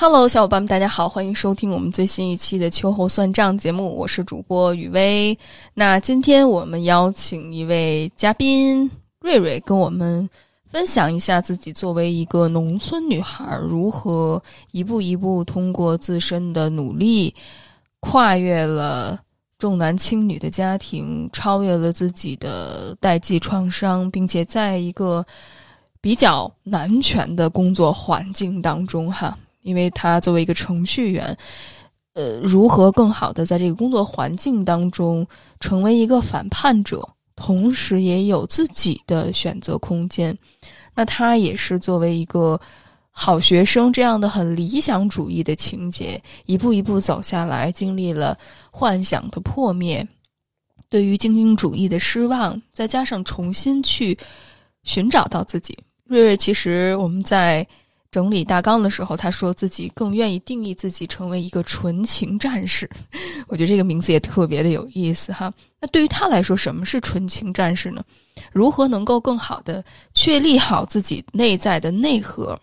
Hello，小伙伴们，大家好，欢迎收听我们最新一期的秋后算账节目，我是主播雨薇。那今天我们邀请一位嘉宾瑞瑞，跟我们分享一下自己作为一个农村女孩，如何一步一步通过自身的努力，跨越了重男轻女的家庭，超越了自己的代际创伤，并且在一个比较男权的工作环境当中，哈。因为他作为一个程序员，呃，如何更好的在这个工作环境当中成为一个反叛者，同时也有自己的选择空间。那他也是作为一个好学生这样的很理想主义的情节，一步一步走下来，经历了幻想的破灭，对于精英主义的失望，再加上重新去寻找到自己。瑞瑞，其实我们在。整理大纲的时候，他说自己更愿意定义自己成为一个纯情战士。我觉得这个名字也特别的有意思哈。那对于他来说，什么是纯情战士呢？如何能够更好的确立好自己内在的内核，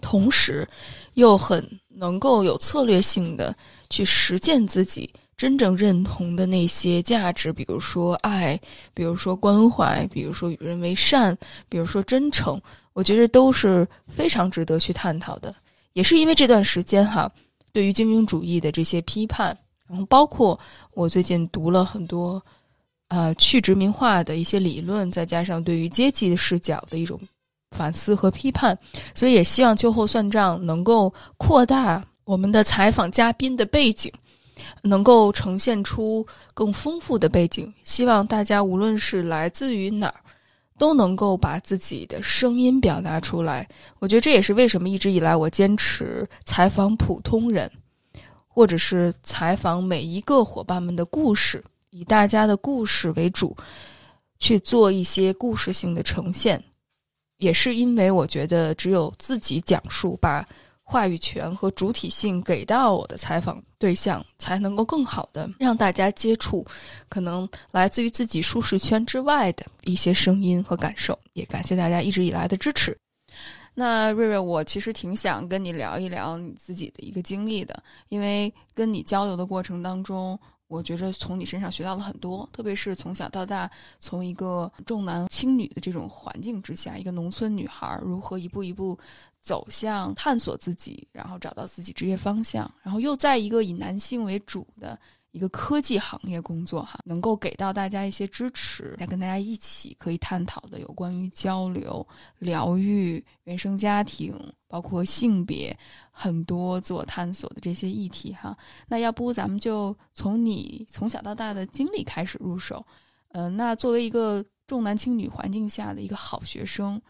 同时又很能够有策略性的去实践自己真正认同的那些价值，比如说爱，比如说关怀，比如说与人为善，比如说真诚。我觉得都是非常值得去探讨的，也是因为这段时间哈，对于精英主义的这些批判，然后包括我最近读了很多，呃，去殖民化的一些理论，再加上对于阶级的视角的一种反思和批判，所以也希望秋后算账能够扩大我们的采访嘉宾的背景，能够呈现出更丰富的背景，希望大家无论是来自于哪儿。都能够把自己的声音表达出来，我觉得这也是为什么一直以来我坚持采访普通人，或者是采访每一个伙伴们的故事，以大家的故事为主，去做一些故事性的呈现，也是因为我觉得只有自己讲述把。话语权和主体性给到我的采访对象，才能够更好的让大家接触可能来自于自己舒适圈之外的一些声音和感受。也感谢大家一直以来的支持。那瑞瑞，我其实挺想跟你聊一聊你自己的一个经历的，因为跟你交流的过程当中。我觉着从你身上学到了很多，特别是从小到大，从一个重男轻女的这种环境之下，一个农村女孩如何一步一步走向探索自己，然后找到自己职业方向，然后又在一个以男性为主的。一个科技行业工作哈，能够给到大家一些支持，再跟大家一起可以探讨的有关于交流、疗愈、原生家庭，包括性别，很多自我探索的这些议题哈。那要不咱们就从你从小到大的经历开始入手，嗯，那作为一个重男轻女环境下的一个好学生。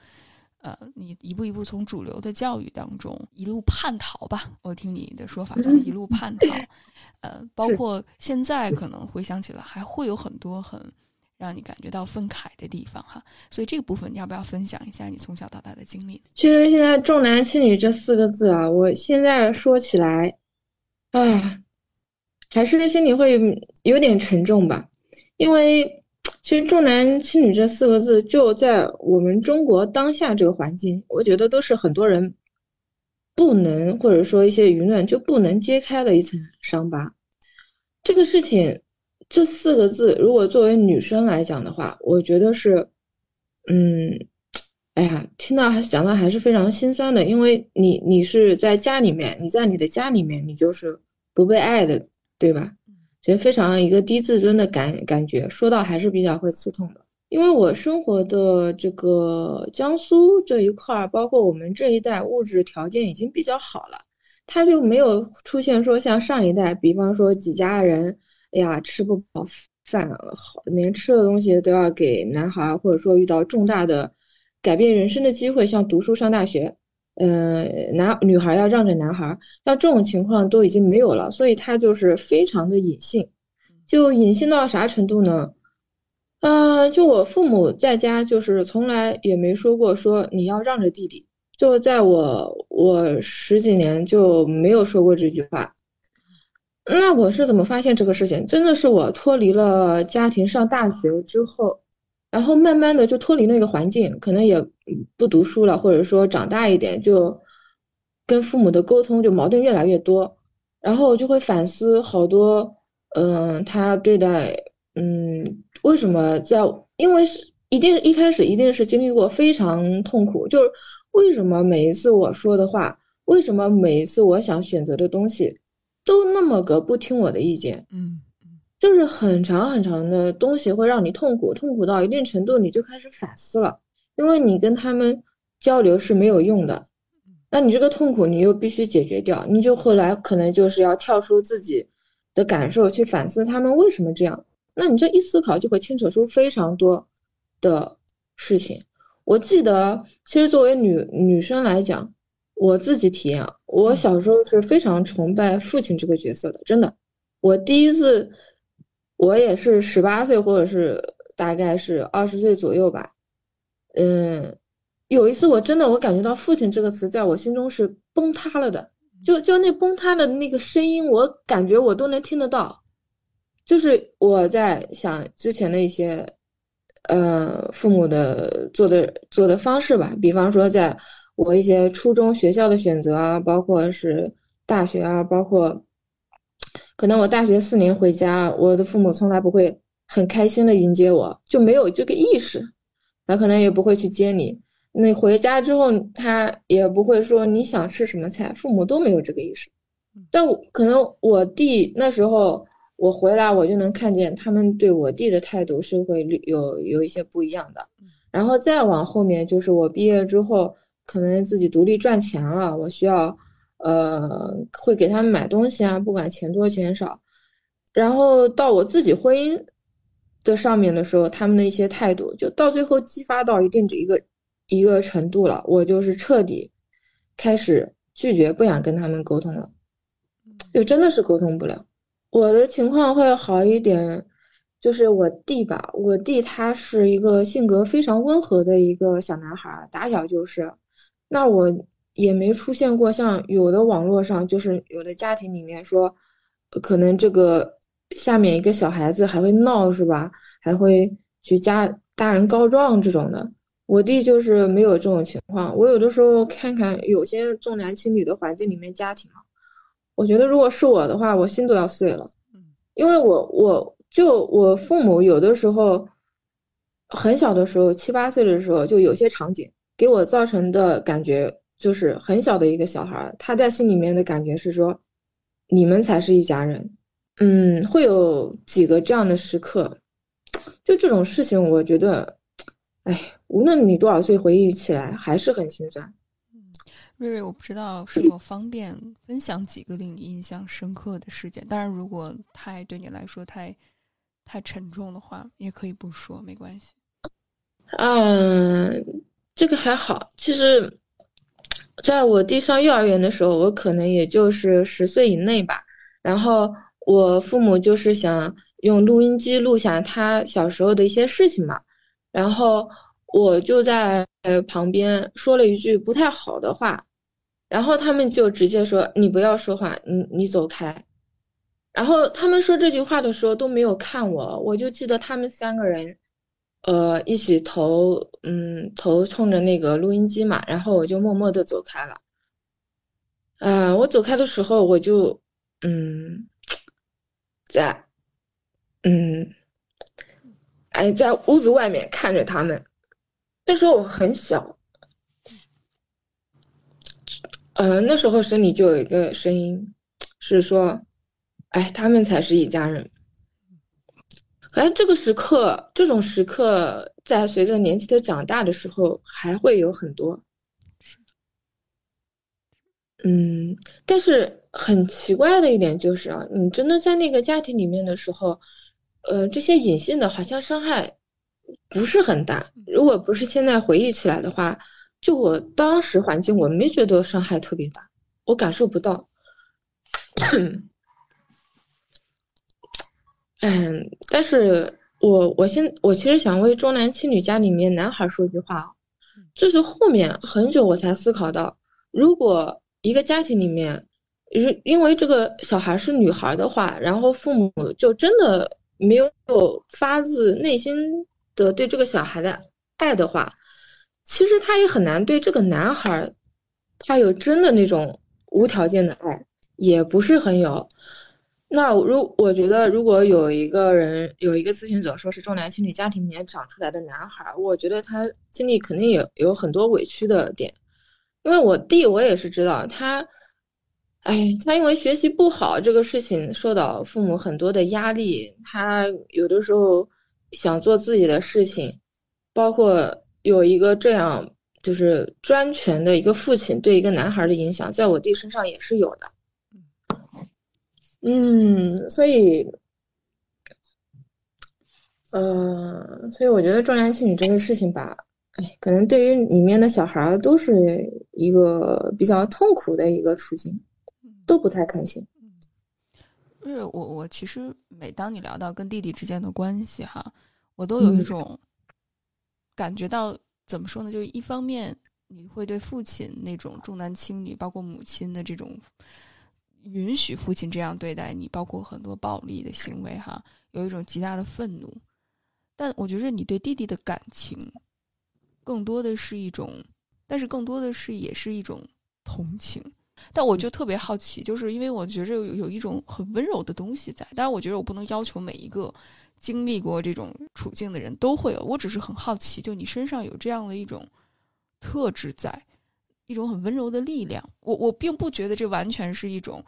呃，你一步一步从主流的教育当中一路叛逃吧，我听你的说法就是一路叛逃。呃，包括现在可能回想起来，还会有很多很让你感觉到愤慨的地方哈。所以这个部分，你要不要分享一下你从小到大的经历？其实现在“重男轻女”这四个字啊，我现在说起来，啊，还是心里会有点沉重吧，因为。其实“重男轻女”这四个字，就在我们中国当下这个环境，我觉得都是很多人不能，或者说一些舆论就不能揭开的一层伤疤。这个事情，这四个字，如果作为女生来讲的话，我觉得是，嗯，哎呀，听到还想到还是非常心酸的，因为你你是在家里面，你在你的家里面，你就是不被爱的，对吧？觉得非常一个低自尊的感感觉，说到还是比较会刺痛的。因为我生活的这个江苏这一块儿，包括我们这一代物质条件已经比较好了，他就没有出现说像上一代，比方说几家人，哎呀吃不饱饭，好连吃的东西都要给男孩，或者说遇到重大的改变人生的机会，像读书上大学。嗯，男女孩要让着男孩，像这种情况都已经没有了，所以他就是非常的隐性，就隐性到啥程度呢？嗯，就我父母在家就是从来也没说过说你要让着弟弟，就在我我十几年就没有说过这句话。那我是怎么发现这个事情？真的是我脱离了家庭上大学之后。然后慢慢的就脱离那个环境，可能也不读书了，或者说长大一点就跟父母的沟通就矛盾越来越多，然后我就会反思好多，嗯，他对待，嗯，为什么在，因为是一定一开始一定是经历过非常痛苦，就是为什么每一次我说的话，为什么每一次我想选择的东西，都那么个不听我的意见，嗯。就是很长很长的东西会让你痛苦，痛苦到一定程度，你就开始反思了，因为你跟他们交流是没有用的，那你这个痛苦你又必须解决掉，你就后来可能就是要跳出自己的感受去反思他们为什么这样，那你这一思考就会牵扯出非常多的事情。我记得，其实作为女女生来讲，我自己体验，我小时候是非常崇拜父亲这个角色的，真的，我第一次。我也是十八岁，或者是大概是二十岁左右吧。嗯，有一次我真的我感觉到“父亲”这个词在我心中是崩塌了的，就就那崩塌的那个声音，我感觉我都能听得到。就是我在想之前的一些，呃，父母的做的做的方式吧，比方说在我一些初中学校的选择啊，包括是大学啊，包括。可能我大学四年回家，我的父母从来不会很开心的迎接我，就没有这个意识。他可能也不会去接你。你回家之后，他也不会说你想吃什么菜，父母都没有这个意识。但可能我弟那时候我回来，我就能看见他们对我弟的态度是会有有一些不一样的。然后再往后面，就是我毕业之后，可能自己独立赚钱了，我需要。呃，会给他们买东西啊，不管钱多钱少。然后到我自己婚姻的上面的时候，他们的一些态度，就到最后激发到一定的一个一个程度了，我就是彻底开始拒绝，不想跟他们沟通了，就真的是沟通不了。我的情况会好一点，就是我弟吧，我弟他是一个性格非常温和的一个小男孩，打小就是，那我。也没出现过像有的网络上，就是有的家庭里面说，可能这个下面一个小孩子还会闹，是吧？还会去家大人告状这种的。我弟就是没有这种情况。我有的时候看看有些重男轻女的环境里面家庭啊，我觉得如果是我的话，我心都要碎了。因为我我就我父母有的时候很小的时候七八岁的时候，就有些场景给我造成的感觉。就是很小的一个小孩，他在心里面的感觉是说，你们才是一家人。嗯，会有几个这样的时刻，就这种事情，我觉得，哎，无论你多少岁回忆起来，还是很心酸。嗯，瑞瑞，我不知道是否方便分享几个令你印象深刻的事件。当然，如果太对你来说太太沉重的话，也可以不说，没关系。嗯，这个还好，其实。在我弟上幼儿园的时候，我可能也就是十岁以内吧。然后我父母就是想用录音机录下他小时候的一些事情嘛。然后我就在呃旁边说了一句不太好的话，然后他们就直接说：“你不要说话，你你走开。”然后他们说这句话的时候都没有看我，我就记得他们三个人。呃，一起头，嗯，头冲着那个录音机嘛，然后我就默默的走开了。啊，我走开的时候，我就，嗯，在，嗯，哎，在屋子外面看着他们。那时候我很小，呃，那时候心里就有一个声音，是说，哎，他们才是一家人。哎，这个时刻，这种时刻，在随着年纪的长大的时候，还会有很多。嗯，但是很奇怪的一点就是啊，你真的在那个家庭里面的时候，呃，这些隐性的，好像伤害不是很大。如果不是现在回忆起来的话，就我当时环境，我没觉得伤害特别大，我感受不到。嗯，但是我我现我其实想为重男轻女家里面男孩说句话，就是后面很久我才思考到，如果一个家庭里面，是因为这个小孩是女孩的话，然后父母就真的没有发自内心的对这个小孩的爱的话，其实他也很难对这个男孩他有真的那种无条件的爱，也不是很有。那如我觉得，如果有一个人有一个咨询者说是重男轻女家庭里面长出来的男孩，我觉得他经历肯定也有很多委屈的点。因为我弟我也是知道他，哎，他因为学习不好这个事情受到父母很多的压力，他有的时候想做自己的事情，包括有一个这样就是专权的一个父亲对一个男孩的影响，在我弟身上也是有的。嗯，所以，呃，所以我觉得重男轻女这个事情吧，哎，可能对于里面的小孩儿都是一个比较痛苦的一个处境，都不太开心。嗯，是我我其实每当你聊到跟弟弟之间的关系哈，我都有一种感觉到怎么说呢？就是一方面你会对父亲那种重男轻女，包括母亲的这种。允许父亲这样对待你，包括很多暴力的行为，哈，有一种极大的愤怒。但我觉得你对弟弟的感情，更多的是一种，但是更多的是也是一种同情。但我就特别好奇，就是因为我觉着有有一种很温柔的东西在。但是，我觉得我不能要求每一个经历过这种处境的人都会有。我只是很好奇，就你身上有这样的一种特质在。一种很温柔的力量，我我并不觉得这完全是一种，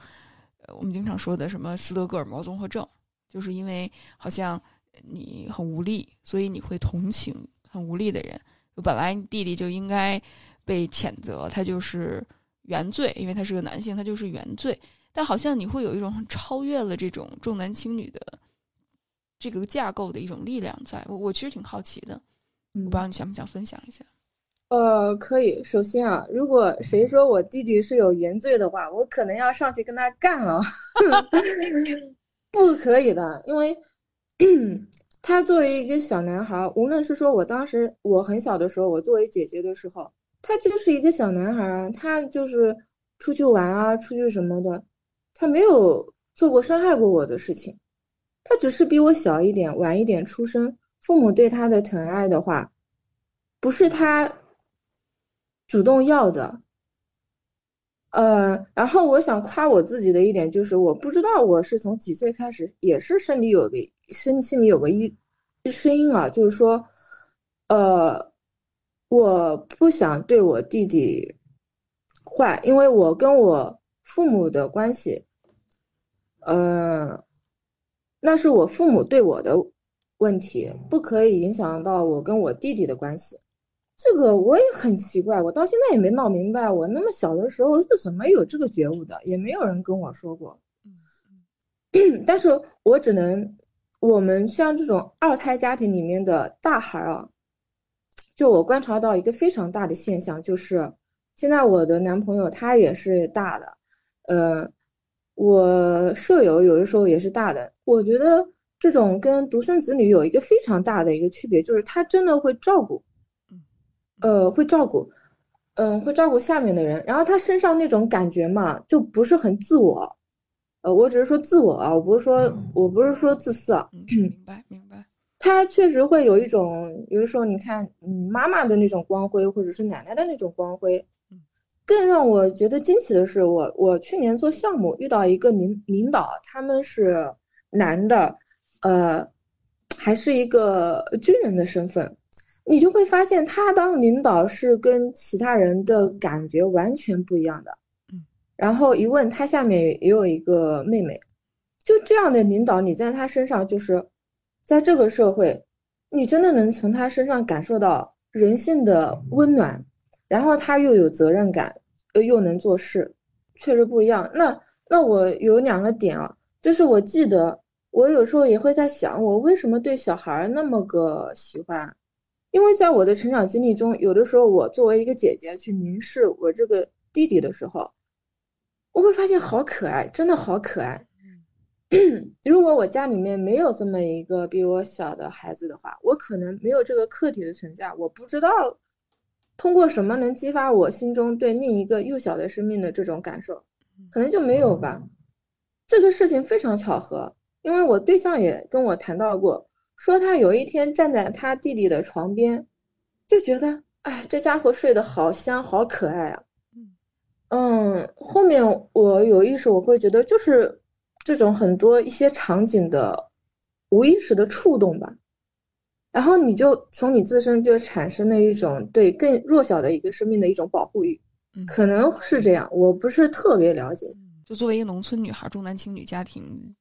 呃，我们经常说的什么斯德哥尔摩综合症，就是因为好像你很无力，所以你会同情很无力的人。本来弟弟就应该被谴责，他就是原罪，因为他是个男性，他就是原罪。但好像你会有一种超越了这种重男轻女的这个架构的一种力量在。我我其实挺好奇的，我不知道你想不想分享一下。呃，可以。首先啊，如果谁说我弟弟是有原罪的话，我可能要上去跟他干了。不可以的，因为 他作为一个小男孩，无论是说我当时我很小的时候，我作为姐姐的时候，他就是一个小男孩啊，他就是出去玩啊，出去什么的，他没有做过伤害过我的事情，他只是比我小一点，晚一点出生，父母对他的疼爱的话，不是他。主动要的，呃，然后我想夸我自己的一点就是，我不知道我是从几岁开始，也是身体有个身心里有个一声音啊，就是说，呃，我不想对我弟弟坏，因为我跟我父母的关系，呃，那是我父母对我的问题，不可以影响到我跟我弟弟的关系。这个我也很奇怪，我到现在也没闹明白，我那么小的时候是怎么有这个觉悟的，也没有人跟我说过。但是我只能，我们像这种二胎家庭里面的大孩啊，就我观察到一个非常大的现象，就是现在我的男朋友他也是大的，呃，我舍友有的时候也是大的。我觉得这种跟独生子女有一个非常大的一个区别，就是他真的会照顾。呃，会照顾，嗯，会照顾下面的人。然后他身上那种感觉嘛，就不是很自我。呃，我只是说自我啊，我不是说，我不是说自私啊。明白，明白。他确实会有一种，有的时候你看，嗯，妈妈的那种光辉，或者是奶奶的那种光辉。更让我觉得惊奇的是，我我去年做项目遇到一个领领导，他们是男的，呃，还是一个军人的身份。你就会发现，他当领导是跟其他人的感觉完全不一样的。嗯，然后一问他下面也有一个妹妹，就这样的领导，你在他身上就是，在这个社会，你真的能从他身上感受到人性的温暖。然后他又有责任感，又又能做事，确实不一样。那那我有两个点啊，就是我记得我有时候也会在想，我为什么对小孩那么个喜欢。因为在我的成长经历中，有的时候我作为一个姐姐去凝视我这个弟弟的时候，我会发现好可爱，真的好可爱。如果我家里面没有这么一个比我小的孩子的话，我可能没有这个客体的存在，我不知道通过什么能激发我心中对另一个幼小的生命的这种感受，可能就没有吧。这个事情非常巧合，因为我对象也跟我谈到过。说他有一天站在他弟弟的床边，就觉得，哎，这家伙睡得好香，好可爱啊。嗯，后面我有意识，我会觉得就是这种很多一些场景的无意识的触动吧，然后你就从你自身就产生了一种对更弱小的一个生命的一种保护欲，可能是这样，我不是特别了解。就作为一个农村女孩，重男轻女家庭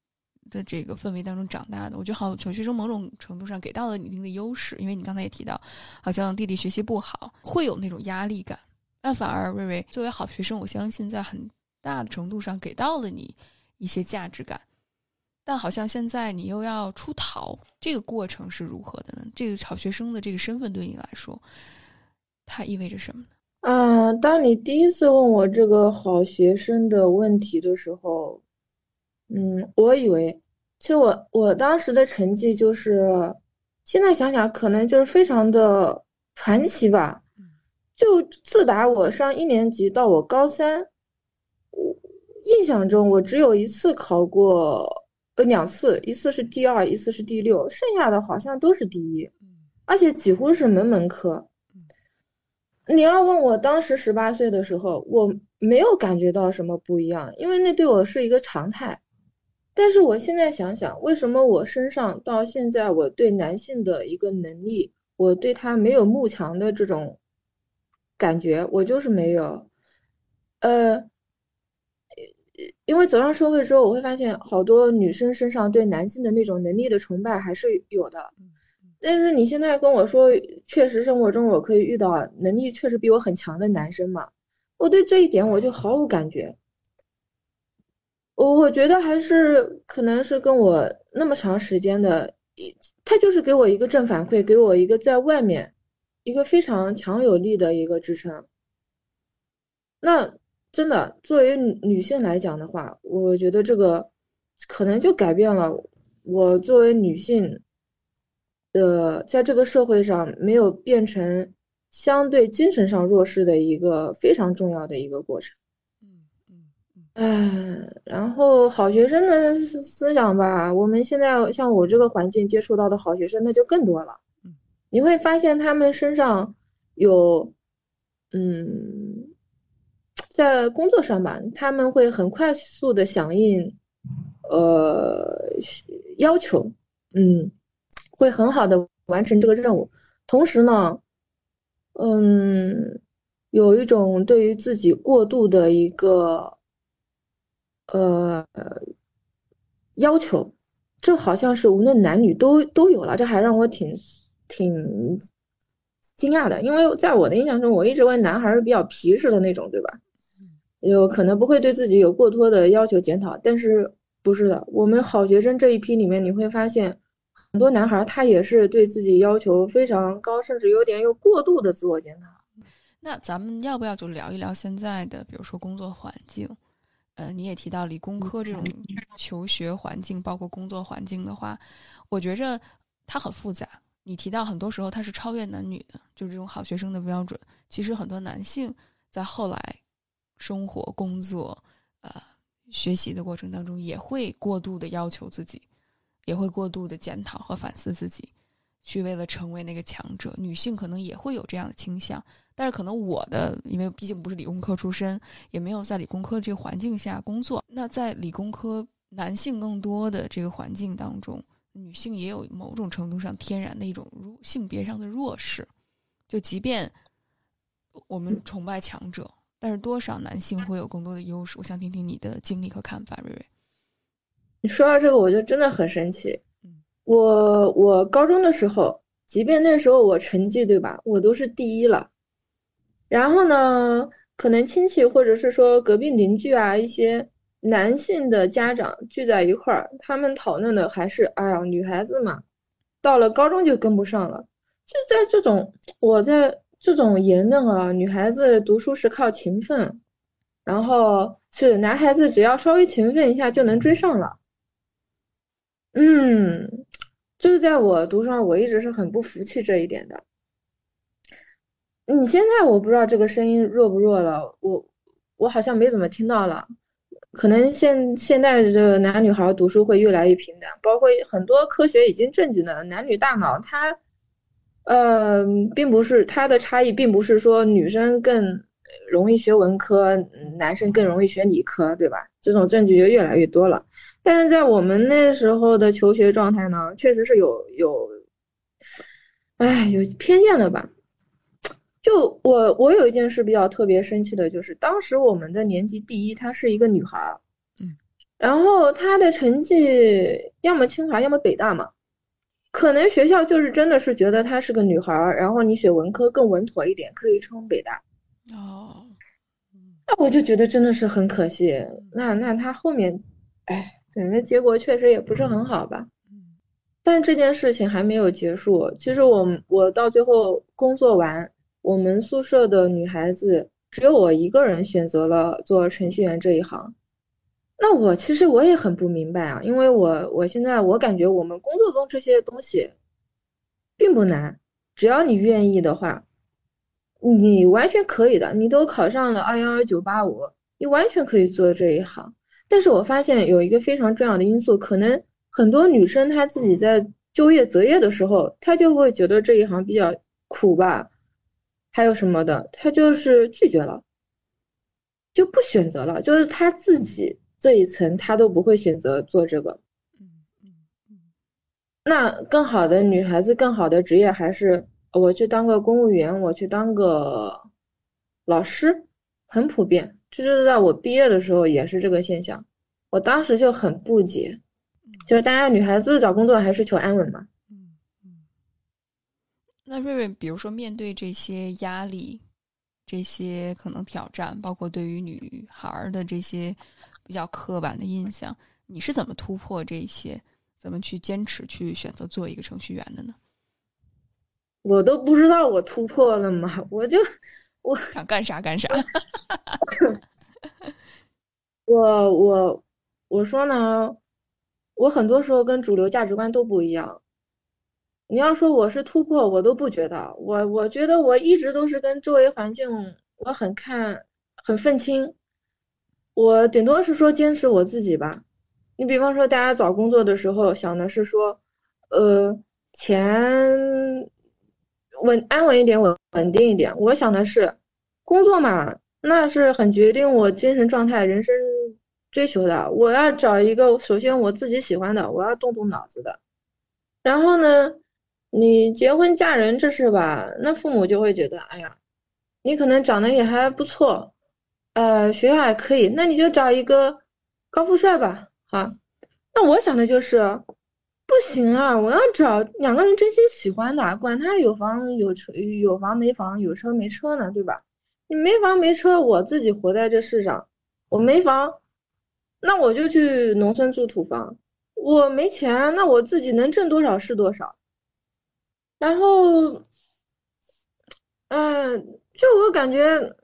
的这个氛围当中长大的，我觉得好小学生某种程度上给到了你一定的优势，因为你刚才也提到，好像弟弟学习不好，会有那种压力感。但反而瑞瑞作为好学生，我相信在很大的程度上给到了你一些价值感。但好像现在你又要出逃，这个过程是如何的呢？这个好学生的这个身份对你来说，它意味着什么呢？啊，当你第一次问我这个好学生的问题的时候，嗯，我以为，其实我我当时的成绩就是，现在想想可能就是非常的传奇吧。就自打我上一年级到我高三，我印象中我只有一次考过，呃，两次，一次是第二，一次是第六，剩下的好像都是第一，而且几乎是门门科。你要问我当时十八岁的时候，我没有感觉到什么不一样，因为那对我是一个常态。但是我现在想想，为什么我身上到现在我对男性的一个能力，我对他没有慕强的这种。感觉我就是没有，呃，因为走上社会之后，我会发现好多女生身上对男性的那种能力的崇拜还是有的。但是你现在跟我说，确实生活中我可以遇到能力确实比我很强的男生嘛？我对这一点我就毫无感觉。我我觉得还是可能是跟我那么长时间的一，他就是给我一个正反馈，给我一个在外面。一个非常强有力的一个支撑。那真的作为女性来讲的话，我觉得这个可能就改变了我作为女性，呃，在这个社会上没有变成相对精神上弱势的一个非常重要的一个过程。嗯嗯嗯。然后好学生的思想吧，我们现在像我这个环境接触到的好学生，那就更多了。你会发现他们身上有，嗯，在工作上吧，他们会很快速的响应，呃，要求，嗯，会很好的完成这个任务。同时呢，嗯，有一种对于自己过度的一个，呃，要求，这好像是无论男女都都有了，这还让我挺。挺惊讶的，因为在我的印象中，我一直为男孩是比较皮实的那种，对吧？有可能不会对自己有过多的要求检讨，但是不是的，我们好学生这一批里面，你会发现很多男孩他也是对自己要求非常高，甚至有点有过度的自我检讨。那咱们要不要就聊一聊现在的，比如说工作环境？呃，你也提到理工科这种求学环境，包括工作环境的话，我觉着它很复杂。你提到很多时候它是超越男女的，就是这种好学生的标准。其实很多男性在后来生活、工作、呃学习的过程当中，也会过度的要求自己，也会过度的检讨和反思自己，去为了成为那个强者。女性可能也会有这样的倾向，但是可能我的，因为毕竟不是理工科出身，也没有在理工科这个环境下工作。那在理工科男性更多的这个环境当中。女性也有某种程度上天然的一种弱性别上的弱势，就即便我们崇拜强者，但是多少男性会有更多的优势？我想听听你的经历和看法，瑞瑞。你说到这个，我就真的很神奇。我我高中的时候，即便那时候我成绩对吧，我都是第一了。然后呢，可能亲戚或者是说隔壁邻居啊一些。男性的家长聚在一块儿，他们讨论的还是哎呀，女孩子嘛，到了高中就跟不上了。就在这种我在这种言论啊，女孩子读书是靠勤奋，然后是男孩子只要稍微勤奋一下就能追上了。嗯，就是在我读书上，我一直是很不服气这一点的。你现在我不知道这个声音弱不弱了，我我好像没怎么听到了。可能现现在这个男女孩读书会越来越平等，包括很多科学已经证据的男女大脑，它，呃，并不是它的差异，并不是说女生更容易学文科，男生更容易学理科，对吧？这种证据就越来越多了。但是在我们那时候的求学状态呢，确实是有有，哎，有偏见了吧？就我我有一件事比较特别生气的，就是当时我们的年级第一，她是一个女孩儿，嗯，然后她的成绩要么清华，要么北大嘛。可能学校就是真的是觉得她是个女孩儿，然后你选文科更稳妥一点，可以冲北大。哦，那我就觉得真的是很可惜。那那她后面，哎，整个结果确实也不是很好吧。但这件事情还没有结束。其实我我到最后工作完，我们宿舍的女孩子只有我一个人选择了做程序员这一行。那我其实我也很不明白啊，因为我我现在我感觉我们工作中这些东西并不难，只要你愿意的话，你完全可以的。你都考上了二幺幺九八五，你完全可以做这一行。但是我发现有一个非常重要的因素，可能很多女生她自己在就业择业的时候，她就会觉得这一行比较苦吧，还有什么的，他就是拒绝了，就不选择了，就是他自己。这一层他都不会选择做这个，那更好的女孩子，更好的职业还是我去当个公务员，我去当个老师，很普遍。就是在我毕业的时候也是这个现象，我当时就很不解，就大家女孩子找工作还是求安稳嘛。那瑞瑞，比如说面对这些压力，这些可能挑战，包括对于女孩的这些。比较刻板的印象，你是怎么突破这些？怎么去坚持去选择做一个程序员的呢？我都不知道我突破了吗？我就我想干啥干啥。我我我说呢，我很多时候跟主流价值观都不一样。你要说我是突破，我都不觉得。我我觉得我一直都是跟周围环境，我很看很愤青。我顶多是说坚持我自己吧。你比方说，大家找工作的时候想的是说，呃，钱稳安稳一点，稳稳定一点。我想的是，工作嘛，那是很决定我精神状态、人生追求的。我要找一个，首先我自己喜欢的，我要动动脑子的。然后呢，你结婚嫁人这事吧，那父母就会觉得，哎呀，你可能长得也还不错。呃，学校还可以，那你就找一个高富帅吧。哈，那我想的就是，不行啊，我要找两个人真心喜欢的，管他有房有车有房没房有车没车呢，对吧？你没房没车，我自己活在这世上，我没房，那我就去农村住土房。我没钱，那我自己能挣多少是多少。然后，嗯，就我感觉。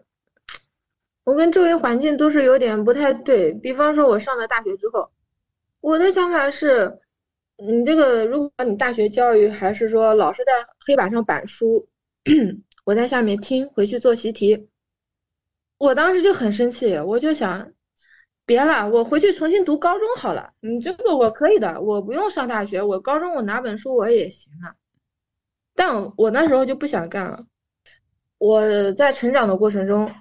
我跟周围环境都是有点不太对，比方说，我上了大学之后，我的想法是，你这个如果你大学教育还是说老师在黑板上板书，我在下面听，回去做习题，我当时就很生气，我就想，别了，我回去重新读高中好了，你这个我可以的，我不用上大学，我高中我拿本书我也行啊，但我那时候就不想干了，我在成长的过程中。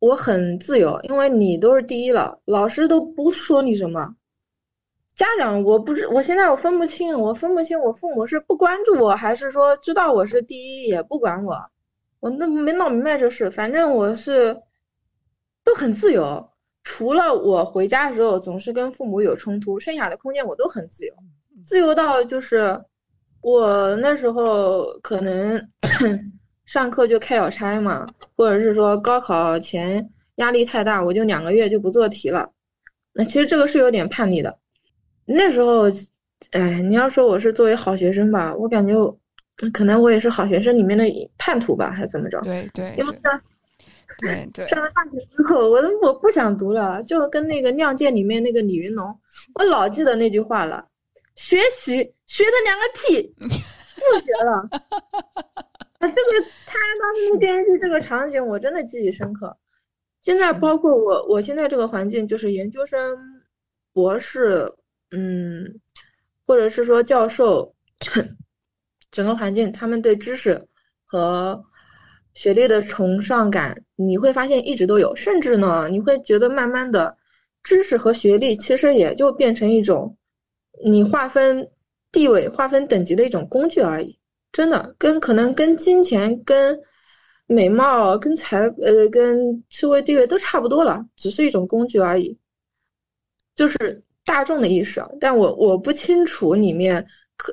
我很自由，因为你都是第一了，老师都不说你什么。家长，我不知，我现在我分不清，我分不清我父母是不关注我，还是说知道我是第一也不管我。我那没闹明白这事，反正我是都很自由，除了我回家的时候总是跟父母有冲突，剩下的空间我都很自由，自由到就是我那时候可能。上课就开小差嘛，或者是说高考前压力太大，我就两个月就不做题了。那其实这个是有点叛逆的。那时候，哎，你要说我是作为好学生吧，我感觉可能我也是好学生里面的叛徒吧，还是怎么着？对对。因为上，对对。上了大学之后，我都我不想读了，就跟那个《亮剑》里面那个李云龙，我老记得那句话了：学习学的两个屁，不学了。啊，这个他当时那电视剧这个场景我真的记忆深刻。现在包括我，我现在这个环境就是研究生、博士，嗯，或者是说教授，整个环境他们对知识和学历的崇尚感，你会发现一直都有，甚至呢，你会觉得慢慢的，知识和学历其实也就变成一种你划分地位、划分等级的一种工具而已。真的，跟可能跟金钱、跟美貌、跟财呃、跟社会地位都差不多了，只是一种工具而已。就是大众的意识，但我我不清楚里面可，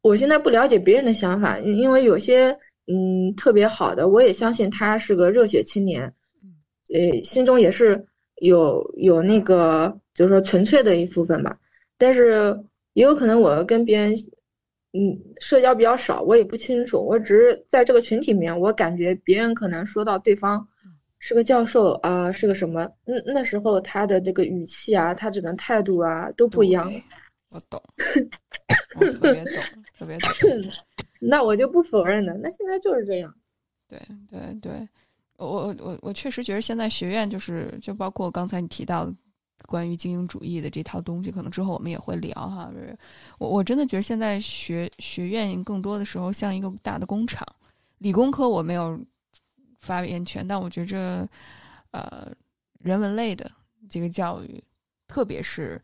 我现在不了解别人的想法，因为有些嗯特别好的，我也相信他是个热血青年，呃，心中也是有有那个就是说纯粹的一部分吧，但是也有可能我跟别人。嗯，社交比较少，我也不清楚。我只是在这个群体里面，我感觉别人可能说到对方是个教授啊，是个什么，那那时候他的这个语气啊，他这个态度啊都不一样。我懂，我特别懂，特别懂。那我就不否认了。那现在就是这样。对对对，我我我我确实觉得现在学院就是，就包括刚才你提到的。关于精英主义的这套东西，可能之后我们也会聊哈。我我真的觉得现在学学院更多的时候像一个大的工厂，理工科我没有发言权，但我觉着，呃，人文类的这个教育，特别是。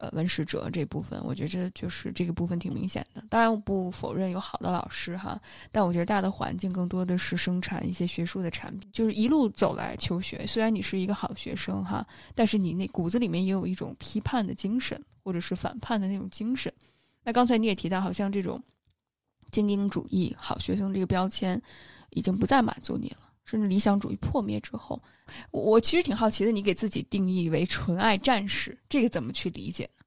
呃，文史哲这部分，我觉得就是这个部分挺明显的。当然，我不否认有好的老师哈，但我觉得大的环境更多的是生产一些学术的产品。就是一路走来求学，虽然你是一个好学生哈，但是你那骨子里面也有一种批判的精神，或者是反叛的那种精神。那刚才你也提到，好像这种精英主义好学生这个标签，已经不再满足你了。甚至理想主义破灭之后，我其实挺好奇的，你给自己定义为纯爱战士，这个怎么去理解呢？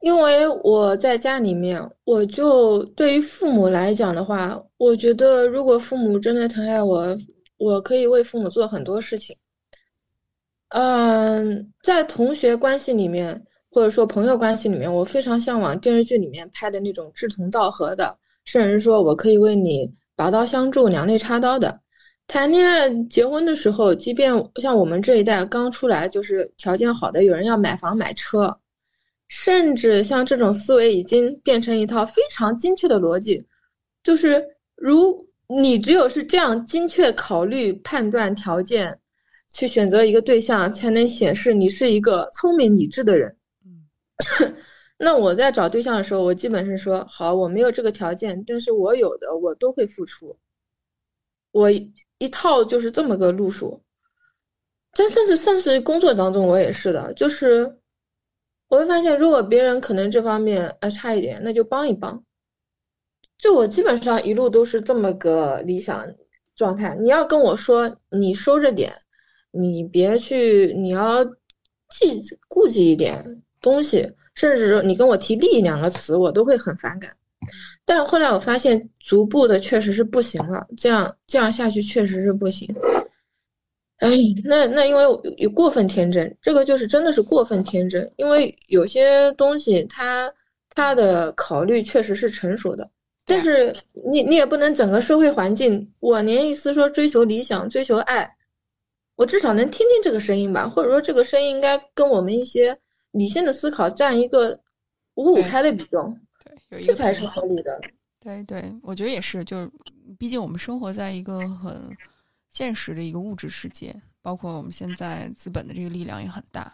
因为我在家里面，我就对于父母来讲的话，我觉得如果父母真的疼爱我，我可以为父母做很多事情。嗯，在同学关系里面，或者说朋友关系里面，我非常向往电视剧里面拍的那种志同道合的，甚至说我可以为你拔刀相助、两肋插刀的。谈恋爱、结婚的时候，即便像我们这一代刚出来，就是条件好的，有人要买房买车，甚至像这种思维已经变成一套非常精确的逻辑，就是如你只有是这样精确考虑、判断条件，去选择一个对象，才能显示你是一个聪明理智的人。那我在找对象的时候，我基本是说，好，我没有这个条件，但是我有的，我都会付出。我一套就是这么个路数，但甚至甚至工作当中我也是的，就是我会发现，如果别人可能这方面呃差一点，那就帮一帮。就我基本上一路都是这么个理想状态。你要跟我说你收着点，你别去，你要记顾忌一点东西，甚至你跟我提利益两个词，我都会很反感。但后来我发现，逐步的确实是不行了，这样这样下去确实是不行。哎，那那因为有过分天真，这个就是真的是过分天真。因为有些东西，它它的考虑确实是成熟的，但是你你也不能整个社会环境，我连一丝说追求理想、追求爱，我至少能听听这个声音吧，或者说这个声音应该跟我们一些理性的思考占一个五五开的比重。这才是合理的。对对，我觉得也是。就是，毕竟我们生活在一个很现实的一个物质世界，包括我们现在资本的这个力量也很大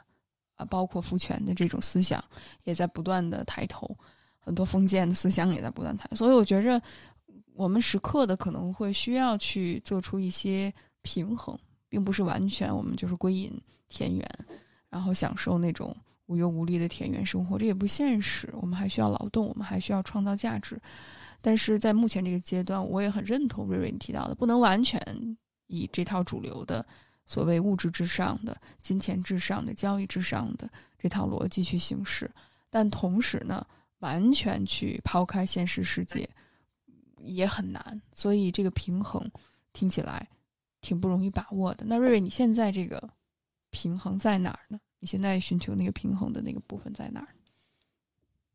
啊，包括父权的这种思想也在不断的抬头，很多封建的思想也在不断抬。所以，我觉着我们时刻的可能会需要去做出一些平衡，并不是完全我们就是归隐田园，然后享受那种。无忧无虑的田园生活，这也不现实。我们还需要劳动，我们还需要创造价值。但是在目前这个阶段，我也很认同瑞瑞你提到的，不能完全以这套主流的所谓物质至上的、金钱至上的、交易至上的这套逻辑去行事。但同时呢，完全去抛开现实世界也很难。所以这个平衡听起来挺不容易把握的。那瑞瑞，你现在这个平衡在哪儿呢？你现在寻求那个平衡的那个部分在哪儿？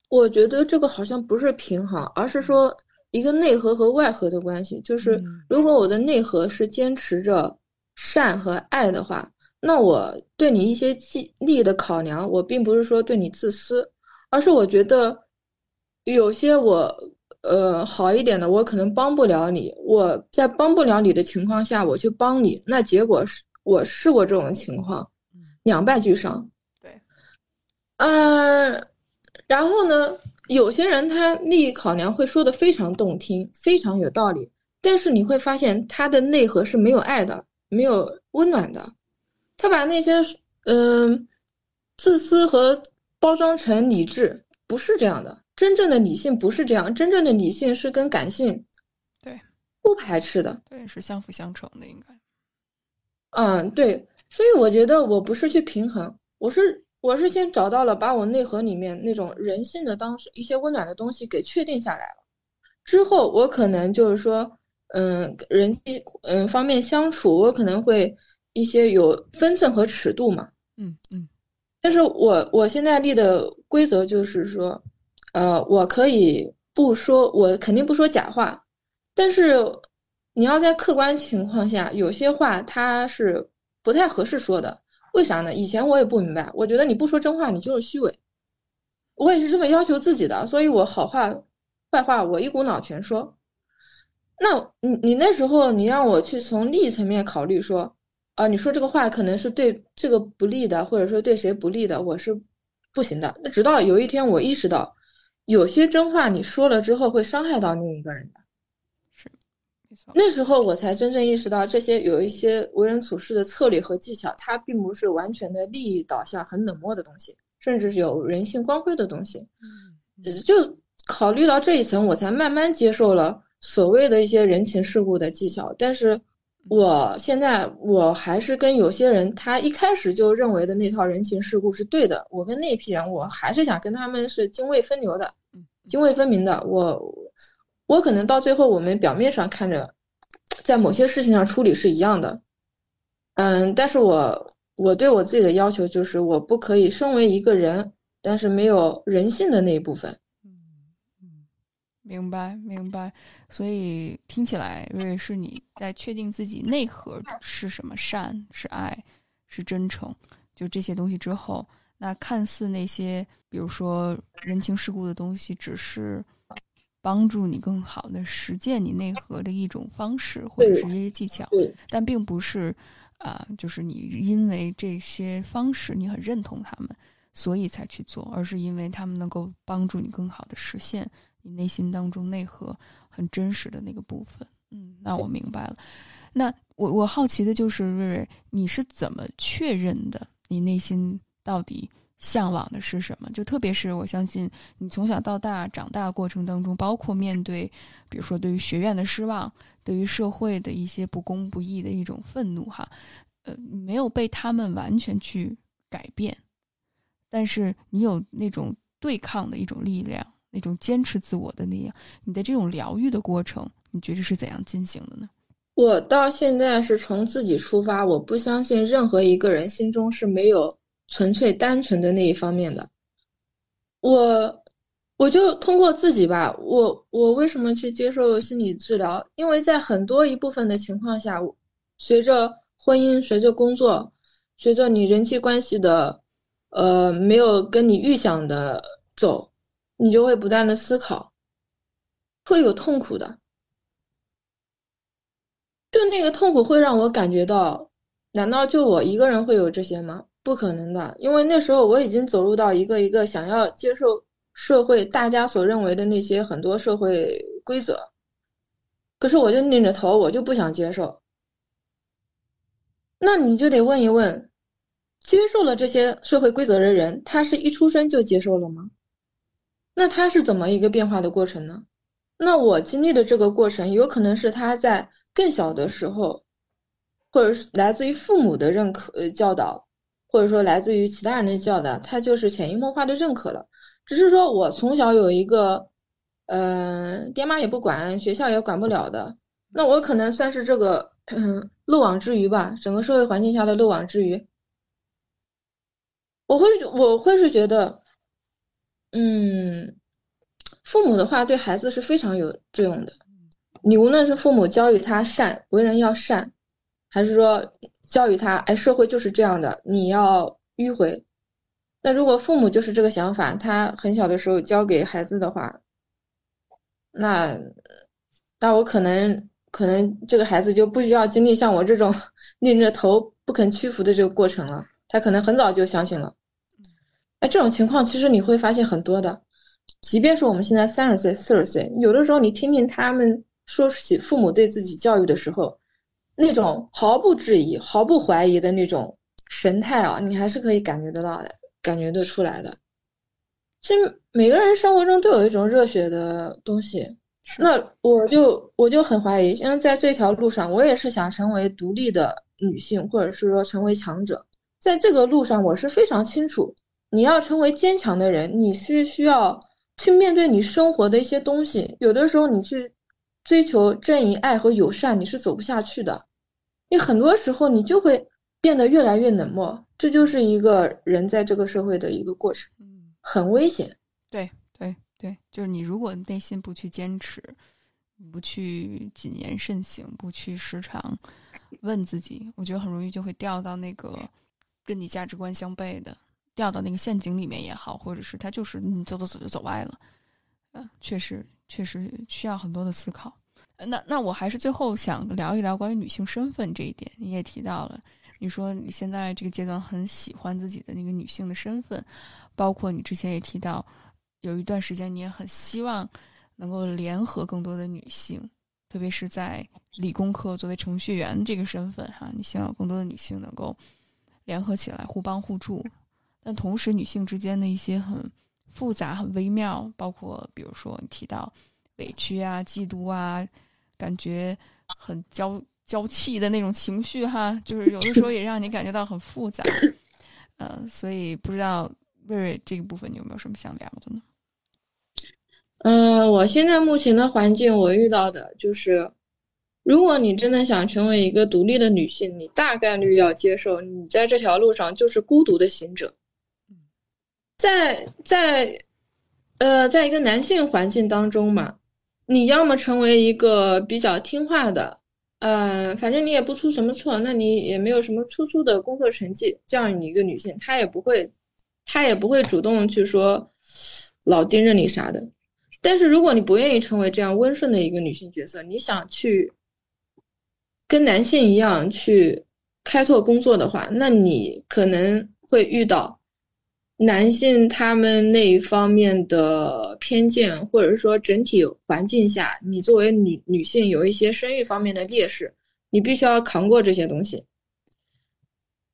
我觉得这个好像不是平衡，而是说一个内核和外核的关系。就是如果我的内核是坚持着善和爱的话，那我对你一些利益的考量，我并不是说对你自私，而是我觉得有些我呃好一点的，我可能帮不了你。我在帮不了你的情况下，我去帮你，那结果是我试过这种情况，两败俱伤。对，嗯，然后呢，有些人他利益考量会说的非常动听，非常有道理，但是你会发现他的内核是没有爱的，没有温暖的，他把那些嗯自私和包装成理智。不是这样的，真正的理性不是这样，真正的理性是跟感性，对，不排斥的，对，是相辅相成的，应该。嗯，对，所以我觉得我不是去平衡，我是我是先找到了把我内核里面那种人性的当时一些温暖的东西给确定下来了，之后我可能就是说，嗯，人际嗯方面相处，我可能会一些有分寸和尺度嘛，嗯嗯。但是我我现在立的规则就是说，呃，我可以不说，我肯定不说假话，但是你要在客观情况下，有些话它是不太合适说的。为啥呢？以前我也不明白，我觉得你不说真话，你就是虚伪。我也是这么要求自己的，所以我好话坏话我一股脑全说。那你你那时候你让我去从利益层面考虑说。啊，你说这个话可能是对这个不利的，或者说对谁不利的，我是不行的。那直到有一天我意识到，有些真话你说了之后会伤害到另一个人的，那时候我才真正意识到，这些有一些为人处事的策略和技巧，它并不是完全的利益导向、很冷漠的东西，甚至是有人性光辉的东西。嗯，就考虑到这一层，我才慢慢接受了所谓的一些人情世故的技巧，但是。我现在我还是跟有些人，他一开始就认为的那套人情世故是对的。我跟那批人，我还是想跟他们是泾渭分流的，泾渭分明的。我我可能到最后，我们表面上看着在某些事情上处理是一样的，嗯，但是我我对我自己的要求就是，我不可以身为一个人，但是没有人性的那一部分。明白，明白。所以听起来，瑞瑞是你在确定自己内核是什么，善是爱，是真诚，就这些东西之后，那看似那些，比如说人情世故的东西，只是帮助你更好的实践你内核的一种方式，或者是一些技巧，但并不是啊，就是你因为这些方式你很认同他们，所以才去做，而是因为他们能够帮助你更好的实现。你内心当中内核很真实的那个部分，嗯，那我明白了。那我我好奇的就是，瑞瑞，你是怎么确认的？你内心到底向往的是什么？就特别是我相信你从小到大长大过程当中，包括面对，比如说对于学院的失望，对于社会的一些不公不义的一种愤怒，哈，呃，没有被他们完全去改变，但是你有那种对抗的一种力量。那种坚持自我的那样，你的这种疗愈的过程，你觉得是怎样进行的呢？我到现在是从自己出发，我不相信任何一个人心中是没有纯粹单纯的那一方面的。我我就通过自己吧，我我为什么去接受心理治疗？因为在很多一部分的情况下，随着婚姻，随着工作，随着你人际关系的，呃，没有跟你预想的走。你就会不断的思考，会有痛苦的，就那个痛苦会让我感觉到，难道就我一个人会有这些吗？不可能的，因为那时候我已经走入到一个一个想要接受社会大家所认为的那些很多社会规则，可是我就拧着头，我就不想接受。那你就得问一问，接受了这些社会规则的人，他是一出生就接受了吗？那他是怎么一个变化的过程呢？那我经历的这个过程，有可能是他在更小的时候，或者是来自于父母的认可、教导，或者说来自于其他人的教导，他就是潜移默化的认可了。只是说我从小有一个，呃，爹妈也不管，学校也管不了的，那我可能算是这个漏网之鱼吧，整个社会环境下的漏网之鱼。我会我会是觉得。嗯，父母的话对孩子是非常有作用的。你无论是父母教育他善，为人要善，还是说教育他，哎，社会就是这样的，你要迂回。那如果父母就是这个想法，他很小的时候教给孩子的话，那那我可能可能这个孩子就不需要经历像我这种硬着头不肯屈服的这个过程了，他可能很早就相信了。哎，这种情况其实你会发现很多的，即便是我们现在三十岁、四十岁，有的时候你听听他们说起父母对自己教育的时候，那种毫不质疑、毫不怀疑的那种神态啊，你还是可以感觉得到的，感觉得出来的。其实每个人生活中都有一种热血的东西，那我就我就很怀疑，因为在这条路上，我也是想成为独立的女性，或者是说成为强者，在这个路上，我是非常清楚。你要成为坚强的人，你是需要去面对你生活的一些东西。有的时候，你去追求正义、爱和友善，你是走不下去的。你很多时候，你就会变得越来越冷漠。这就是一个人在这个社会的一个过程，很危险。对对对，就是你如果内心不去坚持，不去谨言慎行，不去时常问自己，我觉得很容易就会掉到那个跟你价值观相悖的。掉到那个陷阱里面也好，或者是他就是你走走走就走歪了，嗯，确实确实需要很多的思考。那那我还是最后想聊一聊关于女性身份这一点。你也提到了，你说你现在这个阶段很喜欢自己的那个女性的身份，包括你之前也提到，有一段时间你也很希望能够联合更多的女性，特别是在理工科作为程序员这个身份哈，你希望有更多的女性能够联合起来，互帮互助。但同时，女性之间的一些很复杂、很微妙，包括比如说你提到委屈啊、嫉妒啊，感觉很娇娇气的那种情绪哈，就是有的时候也让你感觉到很复杂。呃，所以不知道瑞瑞这个部分你有没有什么想聊的呢？嗯，我现在目前的环境，我遇到的就是，如果你真的想成为一个独立的女性，你大概率要接受你在这条路上就是孤独的行者。在在，呃，在一个男性环境当中嘛，你要么成为一个比较听话的，呃，反正你也不出什么错，那你也没有什么突出的工作成绩，这样你一个女性，她也不会，她也不会主动去说老盯着你啥的。但是如果你不愿意成为这样温顺的一个女性角色，你想去跟男性一样去开拓工作的话，那你可能会遇到。男性他们那一方面的偏见，或者说整体环境下，你作为女女性有一些生育方面的劣势，你必须要扛过这些东西。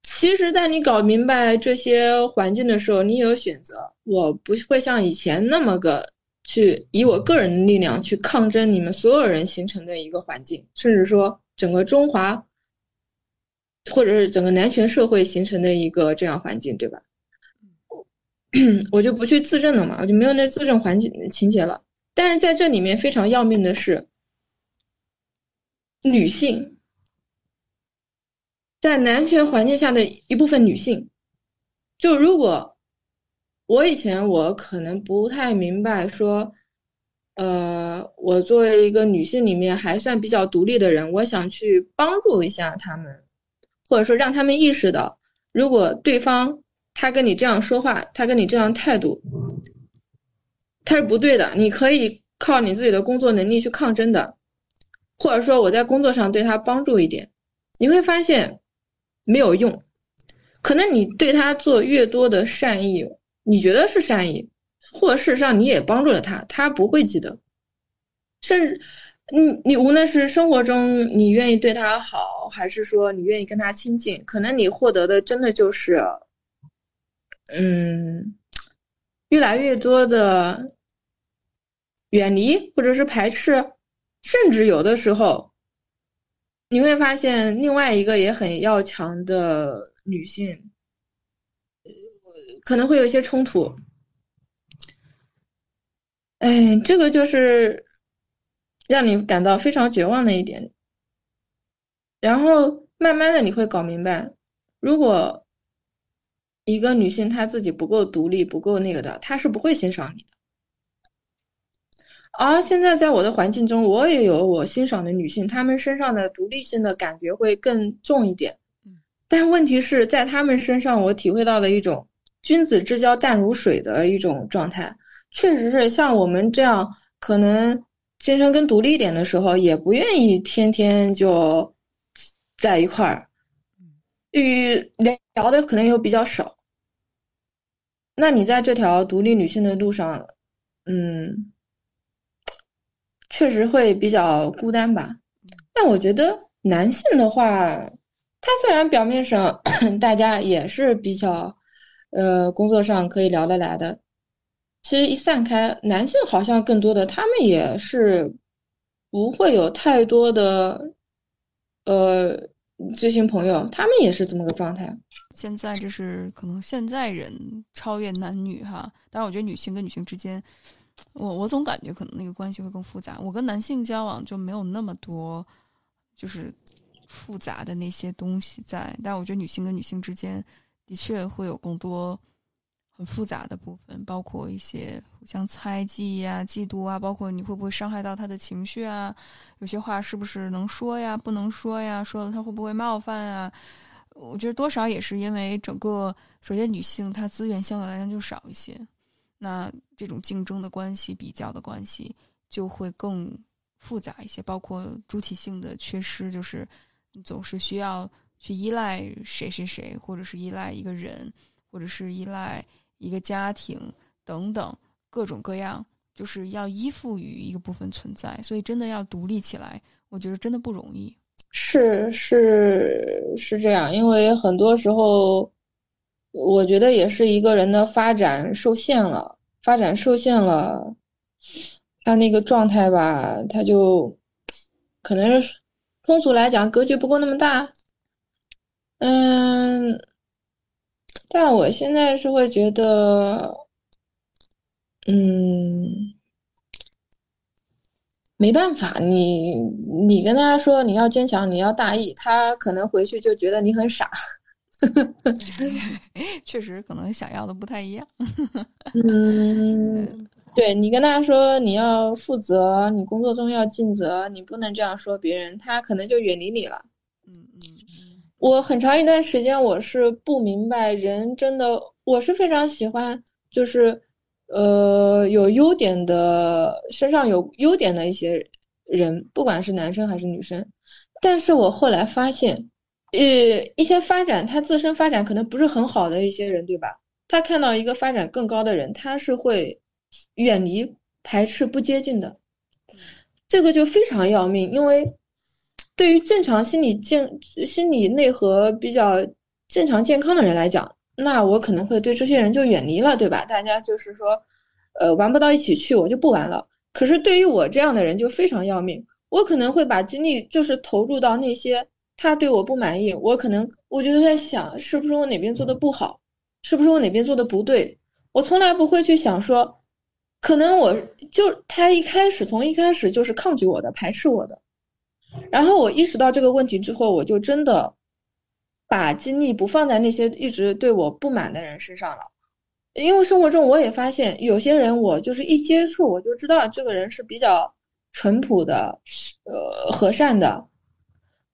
其实，在你搞明白这些环境的时候，你有选择。我不会像以前那么个去以我个人的力量去抗争你们所有人形成的一个环境，甚至说整个中华，或者是整个男权社会形成的一个这样环境，对吧？我就不去自证了嘛，我就没有那自证环境情节了。但是在这里面非常要命的是，女性在男权环境下的一部分女性，就如果我以前我可能不太明白，说，呃，我作为一个女性里面还算比较独立的人，我想去帮助一下他们，或者说让他们意识到，如果对方。他跟你这样说话，他跟你这样态度，他是不对的。你可以靠你自己的工作能力去抗争的，或者说我在工作上对他帮助一点，你会发现没有用。可能你对他做越多的善意，你觉得是善意，或者事实上你也帮助了他，他不会记得。甚至你你无论是生活中你愿意对他好，还是说你愿意跟他亲近，可能你获得的真的就是。嗯，越来越多的远离或者是排斥，甚至有的时候你会发现另外一个也很要强的女性，可能会有一些冲突。哎，这个就是让你感到非常绝望的一点。然后慢慢的你会搞明白，如果。一个女性她自己不够独立，不够那个的，她是不会欣赏你的。而现在在我的环境中，我也有我欣赏的女性，她们身上的独立性的感觉会更重一点。但问题是在她们身上，我体会到了一种君子之交淡如水的一种状态。确实是像我们这样可能精神更独立一点的时候，也不愿意天天就在一块儿，与聊的可能又比较少。那你在这条独立女性的路上，嗯，确实会比较孤单吧？但我觉得男性的话，他虽然表面上 大家也是比较，呃，工作上可以聊得来的。其实一散开，男性好像更多的，他们也是不会有太多的，呃，知心朋友，他们也是这么个状态。现在就是可能现在人超越男女哈，但是我觉得女性跟女性之间，我我总感觉可能那个关系会更复杂。我跟男性交往就没有那么多，就是复杂的那些东西在，但我觉得女性跟女性之间的确会有更多。很复杂的部分，包括一些互相猜忌呀、嫉妒啊，包括你会不会伤害到他的情绪啊？有些话是不是能说呀、不能说呀？说了他会不会冒犯啊？我觉得多少也是因为整个，首先女性她资源相对来讲就少一些，那这种竞争的关系、比较的关系就会更复杂一些，包括主体性的缺失，就是你总是需要去依赖谁谁谁，或者是依赖一个人，或者是依赖。一个家庭等等各种各样，就是要依附于一个部分存在，所以真的要独立起来，我觉得真的不容易。是是是这样，因为很多时候，我觉得也是一个人的发展受限了，发展受限了，他那个状态吧，他就可能是通俗来讲，格局不够那么大。嗯。但我现在是会觉得，嗯，没办法，你你跟他说你要坚强，你要大义，他可能回去就觉得你很傻。确实，可能想要的不太一样。嗯，对你跟他说你要负责，你工作中要尽责，你不能这样说别人，他可能就远离你了。嗯嗯我很长一段时间我是不明白，人真的我是非常喜欢，就是，呃，有优点的身上有优点的一些人，不管是男生还是女生。但是我后来发现，呃，一些发展他自身发展可能不是很好的一些人，对吧？他看到一个发展更高的人，他是会远离、排斥、不接近的。这个就非常要命，因为。对于正常心理健、心理内核比较正常健康的人来讲，那我可能会对这些人就远离了，对吧？大家就是说，呃，玩不到一起去，我就不玩了。可是对于我这样的人就非常要命，我可能会把精力就是投入到那些他对我不满意，我可能我就在想，是不是我哪边做的不好，是不是我哪边做的不对？我从来不会去想说，可能我就他一开始从一开始就是抗拒我的、排斥我的。然后我意识到这个问题之后，我就真的把精力不放在那些一直对我不满的人身上了。因为生活中我也发现，有些人我就是一接触我就知道这个人是比较淳朴的、呃和善的，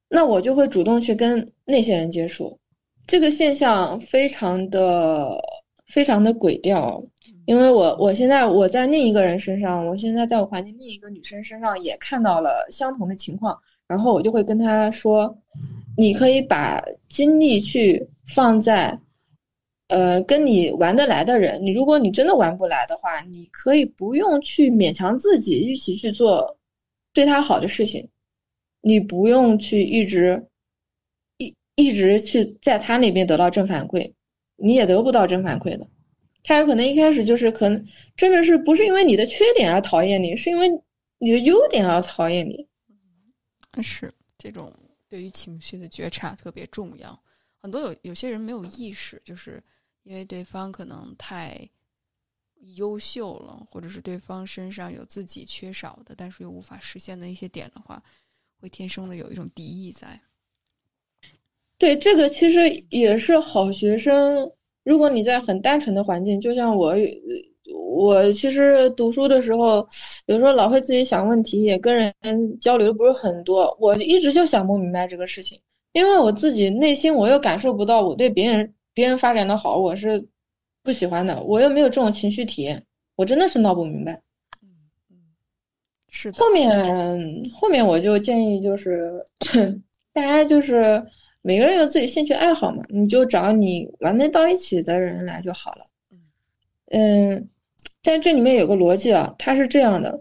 那我就会主动去跟那些人接触。这个现象非常的非常的诡调，因为我我现在我在另一个人身上，我现在在我环境另一个女生身上也看到了相同的情况。然后我就会跟她说：“你可以把精力去放在，呃，跟你玩得来的人。你如果你真的玩不来的话，你可以不用去勉强自己一起去做对他好的事情。你不用去一直一一直去在他那边得到正反馈，你也得不到正反馈的。他有可能一开始就是可能真的是不是因为你的缺点而讨厌你，是因为你的优点而讨厌你。”是这种对于情绪的觉察特别重要，很多有有些人没有意识，就是因为对方可能太优秀了，或者是对方身上有自己缺少的，但是又无法实现的一些点的话，会天生的有一种敌意在。对，这个其实也是好学生。如果你在很单纯的环境，就像我。我其实读书的时候，有时候老会自己想问题，也跟人交流的不是很多。我一直就想不明白这个事情，因为我自己内心我又感受不到我对别人别人发展的好，我是不喜欢的。我又没有这种情绪体验，我真的是闹不明白。嗯嗯，是的。后面后面我就建议就是 大家就是每个人有自己兴趣爱好嘛，你就找你玩得到一起的人来就好了。嗯，但这里面有个逻辑啊，他是这样的：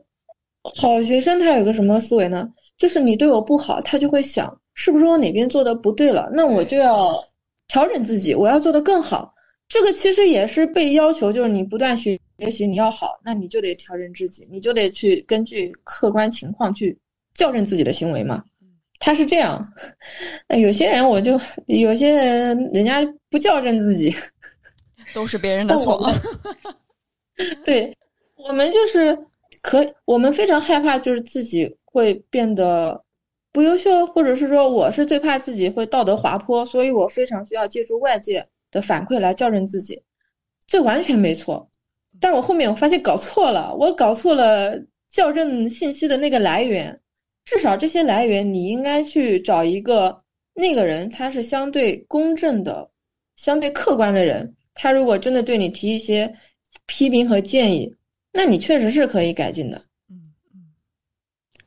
好学生他有个什么思维呢？就是你对我不好，他就会想是不是我哪边做的不对了，那我就要调整自己，我要做的更好。这个其实也是被要求，就是你不断学习，你要好，那你就得调整自己，你就得去根据客观情况去校正自己的行为嘛。他是这样，那有些人我就有些人人家不校正自己，都是别人的错。对，我们就是可，我们非常害怕，就是自己会变得不优秀，或者是说，我是最怕自己会道德滑坡，所以我非常需要借助外界。的反馈来校正自己，这完全没错。但我后面我发现搞错了，我搞错了校正信息的那个来源。至少这些来源，你应该去找一个那个人，他是相对公正的、相对客观的人。他如果真的对你提一些批评和建议，那你确实是可以改进的。嗯嗯。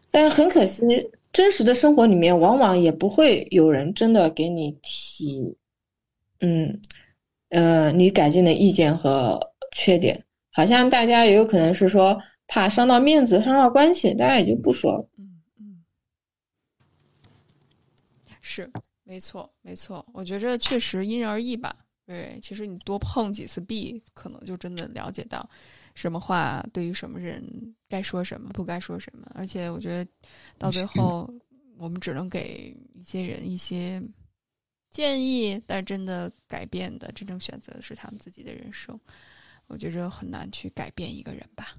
但是很可惜，真实的生活里面往往也不会有人真的给你提。嗯，呃，你改进的意见和缺点，好像大家也有可能是说怕伤到面子、伤到关系，大家也就不说了。嗯嗯，是没错没错，我觉着确实因人而异吧。对，其实你多碰几次壁，可能就真的了解到什么话对于什么人该说什么，不该说什么。而且我觉得到最后，我们只能给一些人一些。建议，但真的改变的真正选择的是他们自己的人生。我觉着很难去改变一个人吧。